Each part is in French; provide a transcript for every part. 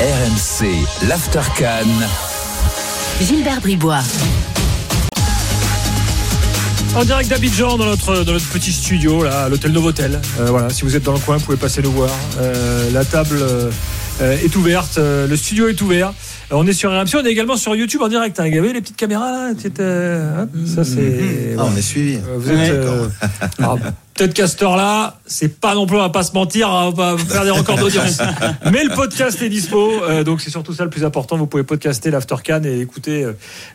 RMC, l'After. Gilbert Bribois. En direct d'Abidjan dans notre, dans notre petit studio là, à l'hôtel Novotel. Euh, voilà, si vous êtes dans le coin, vous pouvez passer nous voir. Euh, la table euh, est ouverte, euh, le studio est ouvert. Euh, on est sur RMC, on est également sur YouTube en direct. Hein. Il y avait les petites caméras là, étaient, hop, ça c'est. Ah, on est suivi. Euh, Vous êtes, euh, alors, peut-être qu'à cette heure-là, c'est pas non plus, on va pas se mentir, on va faire des records d'audience. Mais le podcast est dispo, euh, donc c'est surtout ça le plus important. Vous pouvez podcaster l'After Can et écouter euh,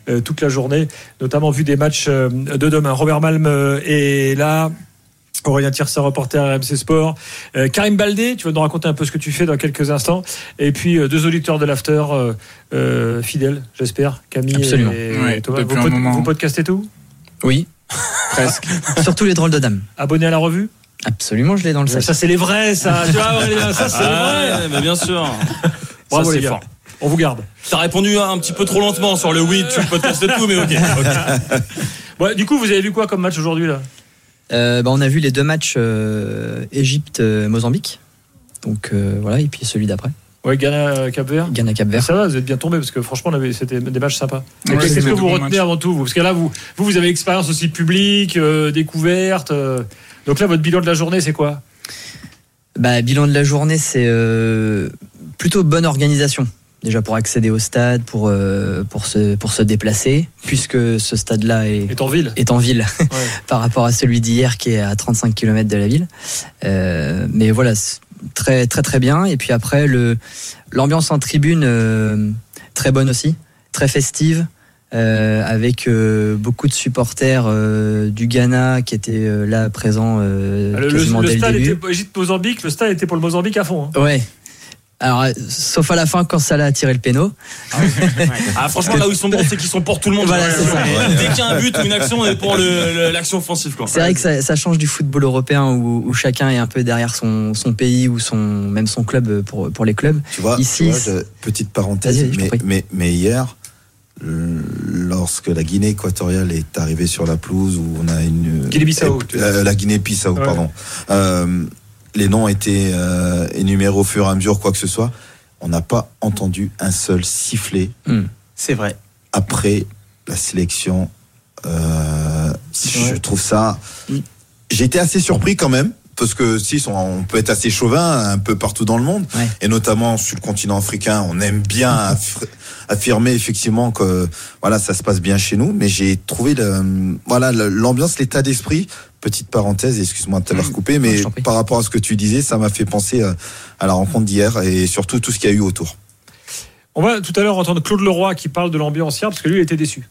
euh, toute la journée, notamment vu des matchs euh, de demain. Robert Malm euh, est là. Aurélien Tirsa, reporter RMC Sport. Euh, Karim Baldé, tu vas nous raconter un peu ce que tu fais dans quelques instants. Et puis euh, deux auditeurs de l'After, euh, euh, fidèles, j'espère. Camille Absolument. et Ouais, Thomas. depuis Vous, un pod- moment. vous podcastez tout? Oui, presque. Surtout les drôles de dames. Abonné à la revue? Absolument, je l'ai dans le Ça, sac. c'est les vrais, ça. Tu vois, Aurélien, ça, c'est les vrais. Ah, mais bien sûr. Bravo, Ça, les gars. fort. On vous garde. T'as répondu un petit peu trop lentement sur le oui, tu podcastes tout, mais ok. ok. Bon, du coup, vous avez vu quoi comme match aujourd'hui là? Bah, on a vu les deux matchs euh, Égypte-Mozambique. Donc euh, voilà, et puis celui d'après, Ouais, Ghana, Cap Vert. Ghana-Cap-Vert. Ça va, vous êtes bien tombé parce que franchement, c'était des matchs sympas. Ouais, Qu'est-ce que vous retenez avant tout vous Parce que là, vous, vous, vous avez l'expérience aussi publique, euh, découverte. euh, donc là, votre bilan de la journée, c'est quoi? Bah, bilan de la journée, c'est euh, plutôt bonne organisation. Déjà pour accéder au stade, pour, euh, pour, se, pour se déplacer, puisque ce stade-là est, Est en ville est en ville Ouais. par rapport à celui d'hier qui est à 35 km de la ville. Euh, mais voilà, très très très bien. Et puis après, le l'ambiance en tribune, euh, très bonne aussi, très festive. avec beaucoup de supporters du Ghana qui étaient là présents Ah, Le, le- le stade début. était Égypte-Mozambique, le stade était pour le Mozambique à fond. hein. Ouais. Alors, euh, sauf à la fin quand Salah a tiré le péno. Ah, franchement, là où ils sont bons, c'est qu'ils sont pour tout le monde. Voilà, c'est ça. Dès qu'il y a un but ou une action, on est pour l'action offensive. C'est vrai que ça, ça change du football européen où, où chacun est un peu derrière son, son pays ou son, même son club pour, pour les clubs. Tu vois, Ici, tu vois, je- petite parenthèse, mais, prie. mais, mais hier, euh, lorsque la Guinée équatoriale est arrivée sur la pelouse, où on a une. Guinée-Bissau, euh, euh, la Guinée-Bissau, Ouais. pardon. Euh, les noms étaient euh, énumérés au fur et à mesure, quoi que ce soit. On n'a pas entendu un seul sifflet C'est vrai. après la sélection. Euh, je trouve ça. J'ai été assez surpris quand même. Parce que si on peut être assez chauvin un peu partout dans le monde, Ouais. et notamment sur le continent africain, on aime bien aff- affirmer effectivement que voilà ça se passe bien chez nous. Mais j'ai trouvé le, voilà l'ambiance, l'état d'esprit. Petite parenthèse, excuse-moi de t'avoir coupé, mais par rapport à ce que tu disais, ça m'a fait penser euh, à la rencontre d'hier et surtout tout ce qu'il y a eu autour. On va tout à l'heure entendre Claude Leroy qui parle de l'ambiance hier parce que lui, il était déçu.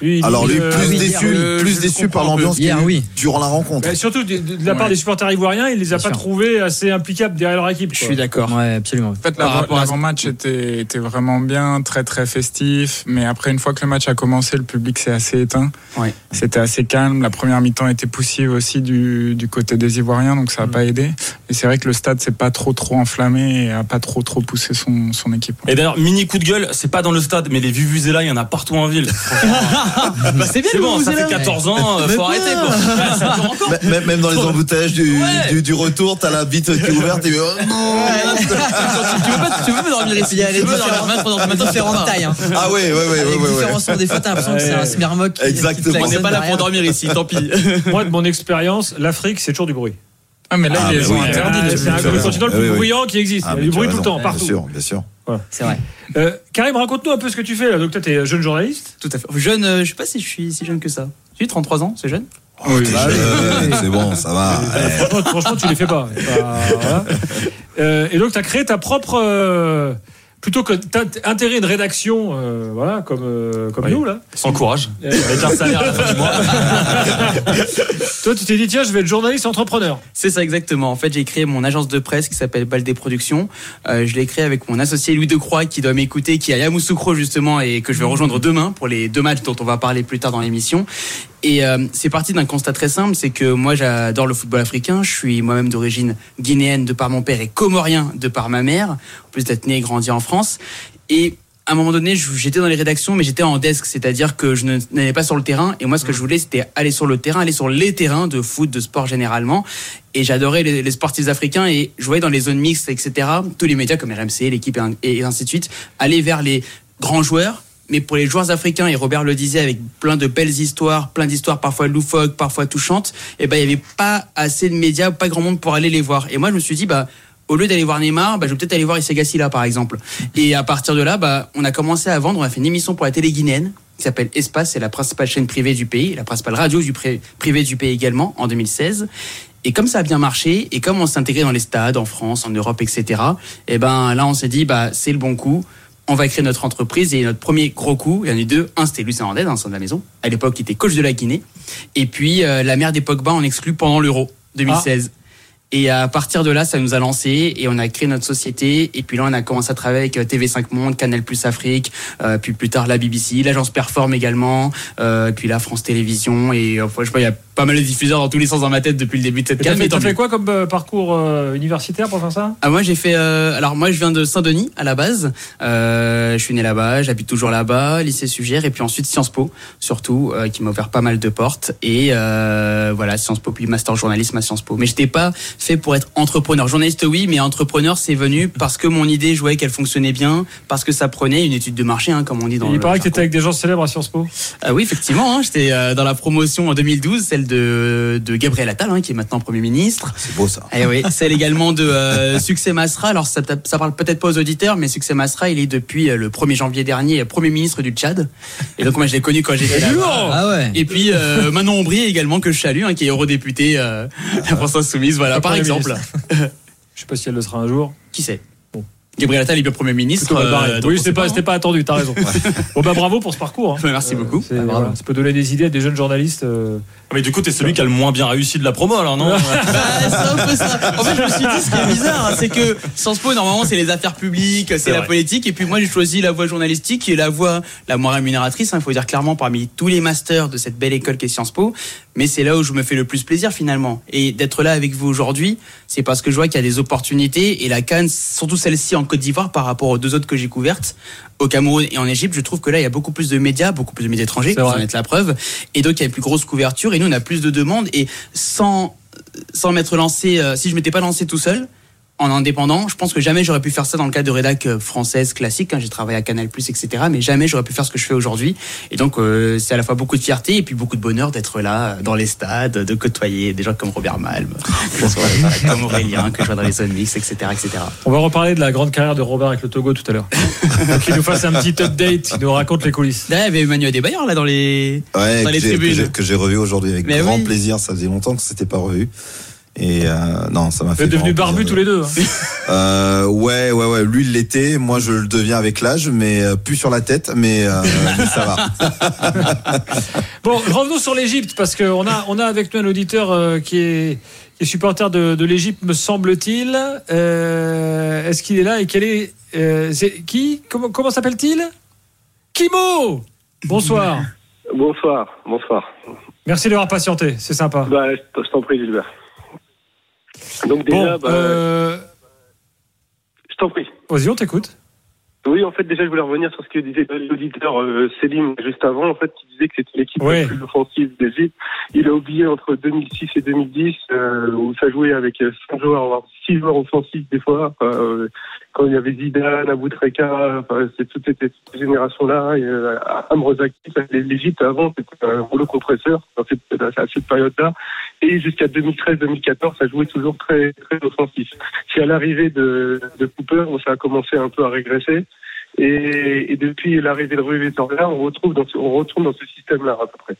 Lui, Alors lui, euh, plus oui, déçu, hier, plus je déçu par l'ambiance qu'il y a Hier, eu oui. durant la rencontre. bah, surtout de, de la part Ouais. des supporters ivoiriens, il les a Bien pas sûr. trouvés assez implicables derrière leur équipe. Je suis d'accord. Ouais, absolument. En fait, l'avant-match était, était vraiment bien, très très festif. Mais après, une fois que le match a commencé, le public s'est assez éteint. Ouais. C'était assez calme. La première mi-temps était poussive aussi du, du côté des Ivoiriens, donc ça n'a Mm. pas aidé. Et c'est vrai que le stade s'est pas trop trop enflammé et a pas trop trop poussé son, son équipe. Et d'ailleurs, mini coup de gueule, c'est pas dans le stade, mais les Vuvuzela, il y en a partout en ville. Bah, c'est bien C'est bon, ça fait Vuvuzela. 14 ans, euh, faut arrêter quoi. Ouais. M- Même, même dans les embouteillages du, Ouais. du, du retour, t'as la bite qui est ouverte et oh non tu, veux pas, tu veux pas dormir ici Il y a les Tu veux dormir différentes- 23 heures du matin, différentes tailles. Hein. Ah ouais, ouais, ouais, ouais, ouais, ouais. différents sons, des fois, t'as l'impression que c'est un smermoc. qui- Exactement. On n'est pas là pour dormir ici, tant pis. Moi, de mon expérience, l'Afrique, c'est toujours du bruit. Ah, mais là, Ah, ils mais les ont oui. interdits. Ah, c'est un as Vuvuzela. le continent le plus Oui, oui. bruyant qui existe. Ah, il y a mais du tu bruit tout le temps, Bien partout. sûr, bien sûr. C'est vrai. Euh, Karim, raconte-nous un peu ce que tu fais là. Donc, toi, tu es jeune journaliste. Tout à fait. Jeune, euh, je sais pas si je suis si jeune que ça. J'ai 33 ans, c'est jeune. Oh, t'es jeune, c'est bon, ça va. Euh, franchement, franchement, tu les fais pas. Voilà. Euh, et donc, tu as créé ta propre. Plutôt que d'intégrer une rédaction, euh, voilà, comme, euh, comme Oui. nous, là. Sans courage. Euh, Avec un salaire à la fin du mois. Toi, tu t'es dit, tiens, je vais être journaliste entrepreneur. C'est ça exactement. En fait, j'ai créé mon agence de presse qui s'appelle Baldé Productions. Euh, je l'ai créé avec mon associé Louis Decroix qui doit m'écouter, qui est à Yamoussoukro justement et que je vais rejoindre demain pour les deux matchs dont on va parler plus tard dans l'émission. Et euh, c'est parti d'un constat très simple, c'est que moi j'adore le football africain. Je suis moi-même d'origine guinéenne de par mon père et comorien de par ma mère, en plus d'être né et grandi en France. Et à un moment donné, j'étais dans les rédactions, mais j'étais en desk, c'est-à-dire que je n'allais pas sur le terrain. Et moi, ce que je voulais, c'était aller sur le terrain, aller sur les terrains de foot, de sport généralement. Et j'adorais les, sportifs africains et je voyais dans les zones mixtes, etc. Tous les médias comme RMC, l'équipe et ainsi de suite, aller vers les grands joueurs. Mais pour les joueurs africains, et Robert le disait, avec plein de belles histoires, plein d'histoires parfois loufoques, parfois touchantes, et ben il y avait pas assez de médias, pas grand monde pour aller les voir. Et moi, je me suis dit, bah au lieu d'aller voir Neymar, bah, je vais peut-être aller voir Issa là par exemple. Et à partir de là, bah, on a commencé à vendre, on a fait une émission pour la télé guinéenne qui s'appelle Espace, c'est la principale chaîne privée du pays, la principale radio du pré- privé du pays également en 2016. Et comme ça a bien marché, et comme on intégré dans les stades en France, en Europe, etc., et ben là on s'est dit bah c'est le bon coup. On va créer notre entreprise et notre premier gros coup, il y en a eu deux. Un, c'était Lucien Hernandez, un sein de la maison, à l'époque, qui était coach de la Guinée. Et puis, euh, la mère des Pogba en exclut pendant l'Euro 2016. Et à partir de là, ça nous a lancé et on a créé notre société. Et puis là, on a commencé à travailler avec euh, TV5 Monde, Canal Plus Afrique, euh, puis plus tard la BBC, l'agence Perform également, euh, puis la France Télévisions. Et enfin, je sais pas, il y a pas mal de diffuseurs dans tous les sens dans ma tête depuis le début de cette Et fait, mais t'as fait quoi comme euh, parcours euh, universitaire pour faire ça? Ah, moi j'ai fait euh, alors moi je viens de Saint-Denis à la base. Euh, je suis né là-bas j'habite toujours là-bas lycée Sugère et puis ensuite Sciences Po surtout euh, qui m'a ouvert pas mal de portes. Et euh, voilà Sciences Po puis master journalisme à Sciences Po. Mais j'étais pas fait pour être entrepreneur. Journaliste oui mais entrepreneur c'est venu parce que mon idée je voyais qu'elle fonctionnait bien parce que ça prenait une étude de marché hein, comme on dit dans Il le paraît que t'étais avec des gens célèbres à Sciences Po. Oui, effectivement, hein, j'étais dans la promotion en 2012, celle de, de Gabriel Attal, hein, qui est maintenant Premier ministre. C'est beau ça. Eh oui, celle également de euh, Succès Masra. Alors ça, ça parle peut-être pas aux auditeurs, mais Succès Masra, il est depuis euh, le 1er janvier dernier Premier ministre du Tchad. Et donc moi je l'ai connu quand j'étais là. Ah ouais. Et puis euh, Manon Ombry également que je salue, hein, qui est eurodéputé euh, la France Insoumise, voilà par exemple. Je sais pas si elle le sera un jour. Qui Bon. Gabriel Attal est bien Premier ministre. Euh, donc oui, c'était sait pas, hein. c'était pas attendu, t'as raison. bon bah bravo pour ce parcours. hein. Merci beaucoup. C'est- Ah, bravo. voilà, ça peut donner des idées à des jeunes journalistes. euh. Mais du coup, t'es celui qui a le moins bien réussi de la promo, alors non Ah, c'est un peu ça. En fait, je me suis dit, ce qui est bizarre, hein, c'est que Sciences Po, normalement, c'est les affaires publiques, c'est la vrai. politique. Et puis moi, j'ai choisi la voie journalistique, qui est la voie la moins rémunératrice. Il faut dire clairement, parmi tous les masters de cette belle école qu'est Sciences Po. Mais c'est là où je me fais le plus plaisir, finalement. Et d'être là avec vous aujourd'hui, c'est parce que je vois qu'il y a des opportunités. Et la Cannes, surtout celle-ci en Côte d'Ivoire, par rapport aux deux autres que j'ai couvertes, au Cameroun et en Égypte, je trouve que là, il y a beaucoup plus de médias, beaucoup plus de médias étrangers, vous en êtes la preuve. Et donc, il y a une plus grosse couverture. Et nous, on a plus de demandes. Et sans sans m'être lancé, euh, si je m'étais pas lancé tout seul, en indépendant, je pense que jamais j'aurais pu faire ça dans le cadre de rédac euh, française classique. hein, J'ai travaillé à Canal+, etc. Mais jamais j'aurais pu faire ce que je fais aujourd'hui. Et donc, euh, c'est à la fois beaucoup de fierté et puis beaucoup de bonheur d'être là, euh, dans les stades, de côtoyer des gens comme Robert Malm, comme Aurélien, que je vois dans les zones mixtes, etc., etc. On va reparler de la grande carrière de Robert avec le Togo tout à l'heure. Donc il nous fasse un petit update, il nous raconte les coulisses. Là, il y avait Emmanuel Desbailleurs, là, dans les... Ouais, Dans les tribunes. j'ai- que j'ai revu aujourd'hui avec Mais grand oui. plaisir. Ça faisait longtemps que c'était pas revu. Et euh, non, ça m'a Vous fait. êtes devenus barbus tous les deux. hein. Euh, ouais, ouais, ouais. Lui, il l'était. Moi, je le deviens avec l'âge, mais euh, plus sur la tête, mais, euh, mais ça va. Bon, revenons sur l'Égypte parce qu'on a, on a avec nous un auditeur euh, qui est, qui est supporter de, de l'Égypte, me semble-t-il. Euh, Est-ce qu'il est là et quel est, euh, qui? Comment, comment s'appelle-t-il? Kimo. Bonsoir. Bonsoir, bonsoir. Merci d'avoir patienté, c'est sympa. Bah, je je t'en prie, Gilbert. Donc déjà, Bon, bah, euh, je t'en prie. vas-y, on t'écoute. Oui, en fait, déjà, je voulais revenir sur ce que disait l'auditeur euh, Selim juste avant, en fait, qui disait que c'était l'équipe Ouais. la plus offensive d'Égypte. Il a oublié entre 2006 et 2010, euh, où ça jouait avec 5 joueurs, voire 6 joueurs offensifs des fois. euh, quand il y avait Zidane, Aboutreka, enfin, c'est toute cette, cette génération-là, et euh, Amrozaki, l'Égypte avant, c'était un rouleau compresseur dans cette, à cette période-là. Et jusqu'à 2013-2014, ça jouait toujours très, très offensif. C'est à l'arrivée de, de Cooper où ça a commencé un peu à régresser. Et, et depuis l'arrivée de Rui Vitória, on retrouve dans ce, on retourne dans ce système-là à peu près.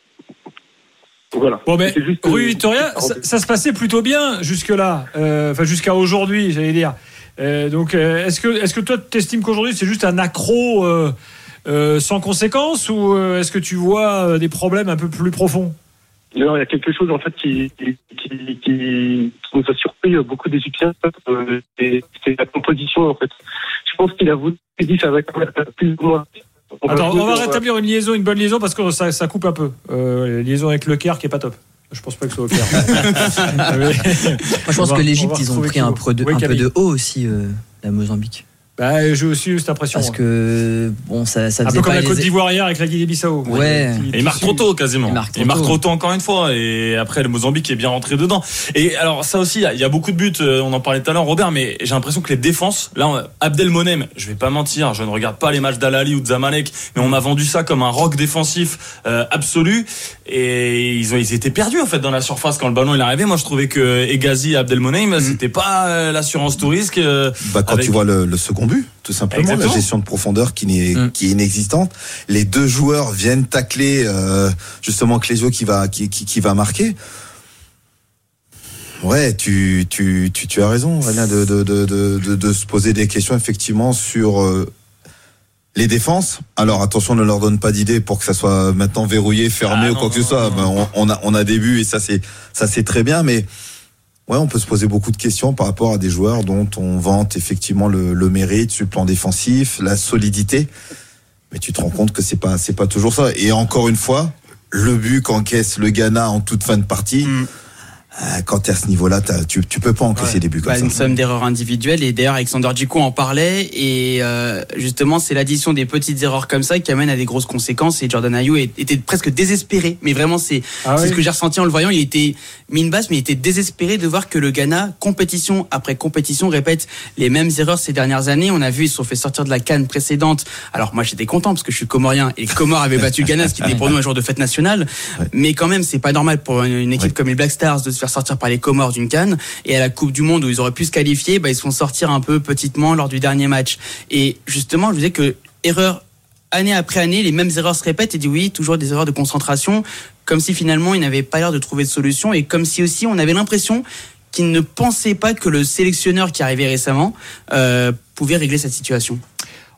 Voilà. Bon, mais C'est juste, Rue euh, Victoria, ça, ça se passait plutôt bien jusque-là, euh, enfin jusqu'à aujourd'hui, j'allais dire. Euh, donc, euh, est-ce que, est-ce que toi, tu estimes qu'aujourd'hui c'est juste un accro euh, euh, sans conséquence ou euh, est-ce que tu vois euh, des problèmes un peu plus profonds? Il y a quelque chose en fait qui, qui, qui, qui nous a surpris euh, beaucoup d'Égyptiens, euh, c'est c'est la composition en fait. Je pense qu'il a voulu il dit ça va plus ou moins. va Attends, on va jouer- rétablir une liaison, une bonne liaison parce que ça, ça coupe un peu. Euh, la liaison avec le Caire qui est pas top. Je pense pas que ce soit au Caire. Mais- Moi, je pense On va- que on l'Égypte, ils ont pris un, peu de, Oui, un peu de haut aussi, euh, la Mozambique. Bah, j'ai aussi eu cette impression. Parce que bon, ça, ça un peu comme pas la Côte d'Ivoire hier avec la Guinée-Bissau. Ouais. Et il marque trop tôt quasiment. Il marque trop Il marque tôt. trop tôt encore une fois. Et après le Mozambique est bien rentré dedans. Et alors ça aussi, il y a- beaucoup de buts. euh, On en parlait tout à l'heure, Robert. Mais j'ai l'impression que les défenses, là, on- Abdelmonem, je vais pas mentir, je ne regarde pas les matchs d'Al-Ali ou de Zamalek, mais on m'a vendu ça comme un rock défensif euh, absolu. Et ils ont, ils étaient perdus en fait dans la surface quand le ballon il arrivait. Moi, je trouvais que Egazi et Abdelmonem, c'était pas euh, l'assurance tout risque. euh, Bah, quand avec- tu vois le, le second but, tout simplement, Exactement. la gestion de profondeur qui, n'est, Mm. qui est inexistante. Les deux joueurs viennent tacler euh, justement Clésio qui va, qui, qui, qui va marquer. Ouais, tu, tu, tu, tu as raison, Aurélien, de, de, de, de, de, se poser des questions effectivement sur euh, les défenses. Alors attention, ne leur donne pas d'idées pour que ça soit maintenant verrouillé, fermé Ah, ou non, quoi que ce soit. Ben, on a, on a des buts et ça c'est, ça c'est très bien, mais Ouais, on peut se poser beaucoup de questions par rapport à des joueurs dont on vante effectivement le, mérite le plan défensif, la solidité. Mais tu te rends compte que c'est pas c'est pas toujours ça. Et encore une fois, le but qu'encaisse le Ghana en toute fin de partie, Mm. Euh, quand t'es à ce niveau-là, t'as- tu tu peux pas encaisser des buts comme Bah, une ça. somme d'erreurs individuelles. Et d'ailleurs Alexander Djikou en parlait. Et euh, justement c'est l'addition des petites erreurs comme ça qui amène à des grosses conséquences. Et Jordan Ayew est- était presque désespéré. Mais vraiment c'est Ah oui. ce que j'ai ressenti en le voyant. Il était mis une basse mais il était désespéré de voir que le Ghana compétition après compétition répète les mêmes erreurs ces dernières années. On a vu ils se sont fait sortir de la canne précédente. Alors moi j'étais content parce que je suis comorien. Et les Comores avaient battu le Ghana ce qui était pour nous un jour de fête nationale. Mais quand même c'est pas normal pour une, une équipe Ouais. comme les Black Stars de se faire sortir par les Comores d'une canne et à la Coupe du Monde où ils auraient pu se qualifier bah, ils se font sortir un peu petitement lors du dernier match et justement je vous disais que erreur année après année les mêmes erreurs se répètent et dit oui toujours des erreurs de concentration comme si finalement ils n'avaient pas l'air de trouver de solution et comme si aussi on avait l'impression qu'ils ne pensaient pas que le sélectionneur qui arrivait récemment euh, pouvait régler cette situation.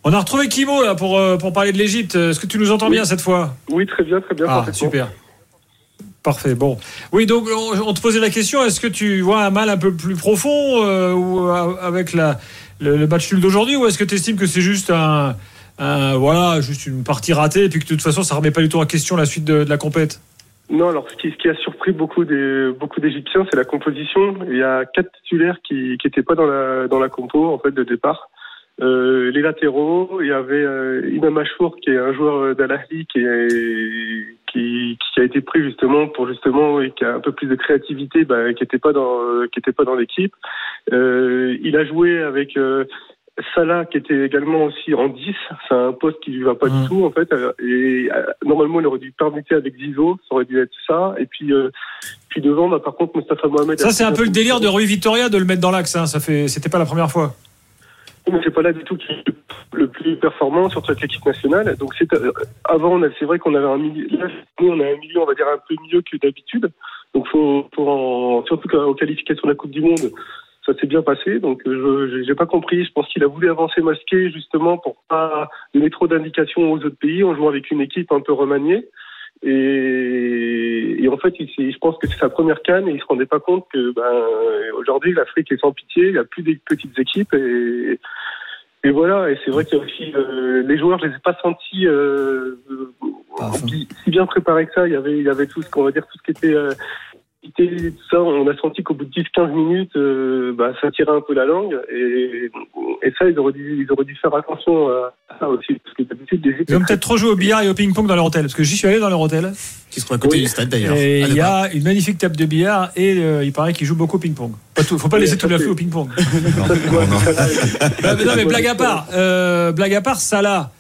On a retrouvé Kimo là pour, euh, pour parler de l'Égypte. Est-ce que tu nous entends Oui. bien cette fois? Oui, très bien, très bien. Ah, super. Parfait. Bon. Oui, donc on, te posait la question est-ce que tu vois un mal un peu plus profond euh, ou, euh, avec la, le, le match nul d'aujourd'hui ou est-ce que tu estimes que c'est juste un, un- voilà, juste une partie ratée et puis que de toute façon ça remet pas du tout en question la suite de, de la compète? Non, alors ce qui, ce qui a surpris beaucoup des beaucoup d'Égyptiens, c'est la composition. Il y a quatre titulaires qui qui étaient pas dans la dans la compo en fait de départ. Euh, les latéraux, il y avait euh, Imam Achour qui est un joueur d'Al Ahly qui est qui, qui a été pris justement pour justement et qui a un peu plus de créativité, bah, qui était pas dans qui était pas dans l'équipe. Euh, il a joué avec euh, Salah qui était également aussi en 10, c'est un poste qui lui va pas du tout en fait. Euh, Et euh, normalement il aurait dû permuter avec Zizo, ça aurait dû être ça. Et puis euh, puis devant, bah, par contre Mustafa Mohamed. Ça c'est un peu le délire de Rui Victoria de le mettre dans l'axe. Hein. Ça fait, c'était pas la première fois. Mais c'est pas là du tout qui est le plus performant, surtout avec l'équipe nationale. Donc c'est euh, avant, c'est vrai qu'on avait un milieu. Là, on a un milieu, on va dire un peu mieux que d'habitude. Donc faut, faut en- surtout qu'aux qualifications de la Coupe du Monde, ça s'est bien passé. Donc euh, je j'ai pas compris. Je pense qu'il a voulu avancer masqué justement pour pas donner trop d'indications aux autres pays en jouant avec une équipe un peu remaniée. Et, et en fait, il, s'est- je pense que c'est sa première canne et il se rendait pas compte que ben, aujourd'hui l'Afrique est sans pitié. Il n'y a plus des petites équipes et, et voilà. Et c'est vrai qu'il y a aussi euh, les joueurs, je les ai pas sentis euh, si bien préparés que ça. Il y avait, il y avait tout ce qu'on va dire, tout ce qui était euh, était- tout ça, on a senti qu'au bout de 10-15 minutes, euh, bah, ça tirait un peu la langue. Et, et ça, ils auraient, dû, ils auraient dû faire attention à ça aussi. Parce que d'habitude, les Ils ont peut-être trop joué au billard et au ping-pong dans leur hôtel. Parce que j'y suis allé dans leur hôtel. Qui se trouve à côté Oui. du stade d'ailleurs. Et il y a une magnifique table de billard et euh, il paraît qu'ils jouent beaucoup au ping-pong. Pas tout- faut pas laisser tout la au ping-pong. Non, mais, non, mais blague à part, euh, blague à part, Salah,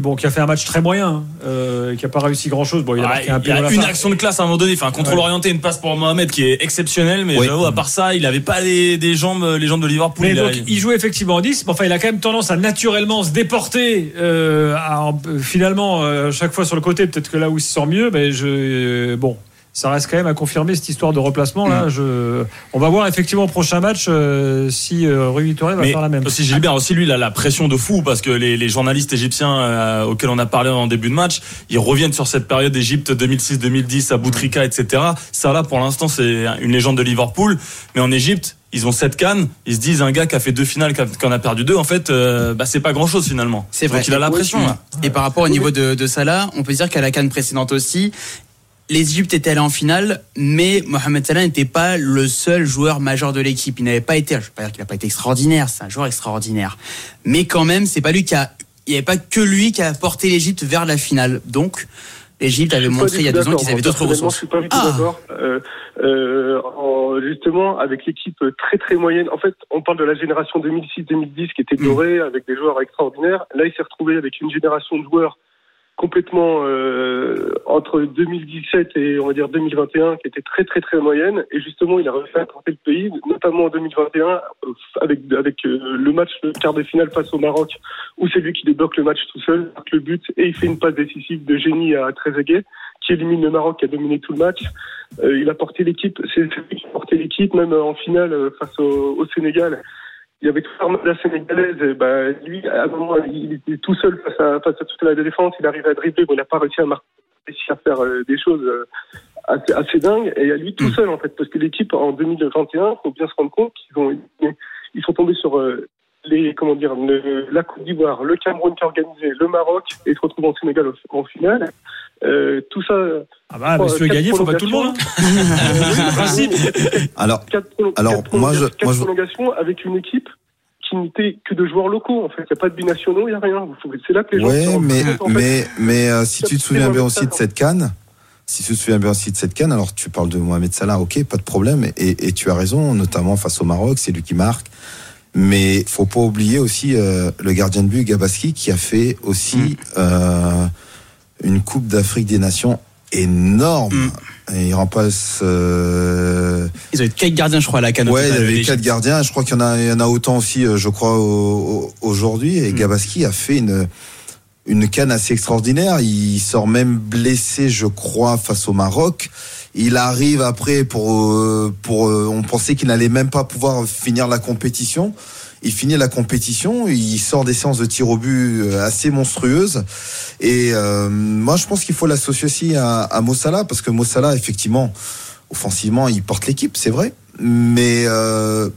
bon, qui a fait un match très moyen, euh, qui a pas réussi grand chose. Bon, il a Ah, marqué un il a une fin. action de classe à un moment donné, enfin un contrôle Ouais. orienté, une passe pour Mohamed qui est exceptionnelle, mais Oui. j'avoue, à part ça, il avait pas les, des jambes, les jambes de Liverpool. Mais il a- donc, il jouait effectivement en 10, mais enfin, il a quand même tendance à naturellement se déporter, euh, à euh, finalement, euh, chaque fois sur le côté, peut-être que là où il se sent mieux, mais je, euh, bon, ça reste quand même à confirmer cette histoire de replacement, là. Mm. Je, on va voir effectivement au prochain match, euh, si euh, Rui Vitória va Mais faire la même. aussi Gilbert aussi lui il a la pression de fou parce que les, les journalistes égyptiens euh, auxquels on a parlé en début de match ils reviennent sur cette période d'Égypte 2006-2010 à Boutrika etc ça là pour l'instant c'est une légende de Liverpool mais en Égypte ils ont sept cannes ils se disent un gars qui a fait deux finales qui en a perdu deux en fait euh, bah, c'est pas grand chose finalement C'est vrai. donc il a la Oui, pression là Et par rapport au niveau de, de Salah, on peut dire qu'à la canne précédente aussi, l'Égypte était allée en finale, mais Mohamed Salah n'était pas le seul joueur majeur de l'équipe. Il n'avait pas été, je ne vais pas dire qu'il n'a pas été extraordinaire, c'est un joueur extraordinaire. Mais quand même, c'est pas lui qui a, il n'y avait pas que lui qui a porté l'Égypte vers la finale. Donc, l'Égypte avait montré il y a deux ans qu'ils avaient d'autres ressources. Je suis pas du tout Ah. d'accord. Euh, euh, en- justement, avec l'équipe très très moyenne. En fait, on parle de la génération 2006-2010 qui était Mm. dorée avec des joueurs extraordinaires. Là, il s'est retrouvé avec une génération de joueurs complètement euh, entre 2017 et on va dire 2021 qui était très très très moyenne. Et justement il a réussi à le pays notamment en 2021 euh, avec avec euh, le match de quart de finale face au Maroc où c'est lui qui débloque le match tout seul marque le but et il fait une passe décisive de génie à Trezeguet qui élimine le Maroc qui a dominé tout le match. Euh, il a porté l'équipe c'est c'est lui qui a porté l'équipe même en finale euh, face au, au Sénégal il y avait toute l'armada sénégalaise. et ben, lui, à un moment, il était tout seul face à, face à toute la défense. Il arrive à dribbler. Bon, il n'a pas réussi à marquer, réussi à faire euh, des choses euh, assez, assez dingues. Et à lui tout seul, en fait. Parce que l'équipe, en 2021, faut bien se rendre compte qu'ils ont, ils sont tombés sur euh, les, comment dire, le- la Côte d'Ivoire, le Cameroun qui a organisé, le Maroc, et se retrouvent en Sénégal en, en finale. Euh, tout ça. Ah bah, Oh, monsieur gagner, faut pas tout le monde. hein. prolongations. principe. Alors, quatre, prolo- Alors, quatre moi, je- quatre moi, je- prolongations avec une équipe qui n'était que de joueurs locaux. En fait, il n'y a pas de binationaux, il n'y a rien. C'est là que les gens. rendent mais, compte, en fait. mais, mais euh, si tu te souviens bien aussi de cette canne, si tu te souviens bien aussi de cette canne, alors tu parles de Mohamed Salah, ok, pas de problème, et, et tu as raison, notamment face au Maroc, c'est lui qui marque. Mais faut pas oublier aussi euh, le gardien de but Gabaski qui a fait aussi euh, une Coupe d'Afrique des Nations énorme. Mm. Et il remplace. Euh, Ils avaient quatre gardiens, je crois, à la canne. Ouais, il y avait quatre gardiens. Je crois qu'il y en a, il y en a autant aussi, euh, je crois, au- au- aujourd'hui. Et Mm. Gabaski a fait une une canne assez extraordinaire. Il sort même blessé, je crois, face au Maroc. Il arrive après pour euh, pour. euh, On pensait qu'il n'allait même pas pouvoir finir la compétition. Il finit la compétition, il sort des séances de tir au but euh, assez monstrueuses. Et euh, moi, je pense qu'il faut l'associer aussi à, à Mossala, parce que Mossala, effectivement, offensivement, il porte l'équipe, c'est vrai. Mais euh,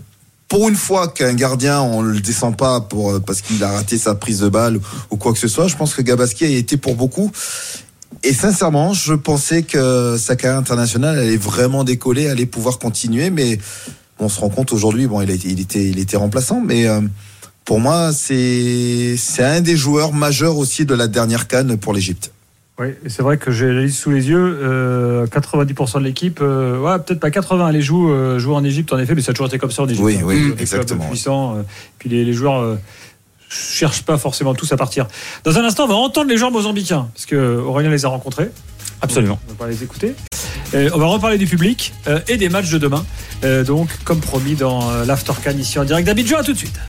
pour une fois qu'un gardien, on le descend pas pour parce qu'il a raté sa prise de balle ou quoi que ce soit, je pense que Gabaski a été pour beaucoup. Et sincèrement, je pensais que sa carrière internationale allait vraiment décoller, allait pouvoir continuer, mais on se rend compte aujourd'hui, bon, il, a il était, il était remplaçant, mais euh, pour moi, c'est c'est un des joueurs majeurs aussi de la dernière canne pour l'Égypte. Oui, c'est vrai que j'ai la liste sous les yeux. euh, 90% de l'équipe, euh, ouais, peut-être pas 80, les joue, euh, en Égypte en effet, mais ça a toujours été comme ça en Égypte. Oui, hein. oui, exactement. puissants, euh, puis les, les joueurs cherchent pas forcément tous à partir. Dans un instant, on va entendre les joueurs mozambicains, parce que Aurélien les a rencontrés. Absolument. On va pas les écouter. Euh, on va reparler du public euh, et des matchs de demain. Euh, donc, comme promis dans l'After Can ici en direct d'Abidjan. À tout de suite.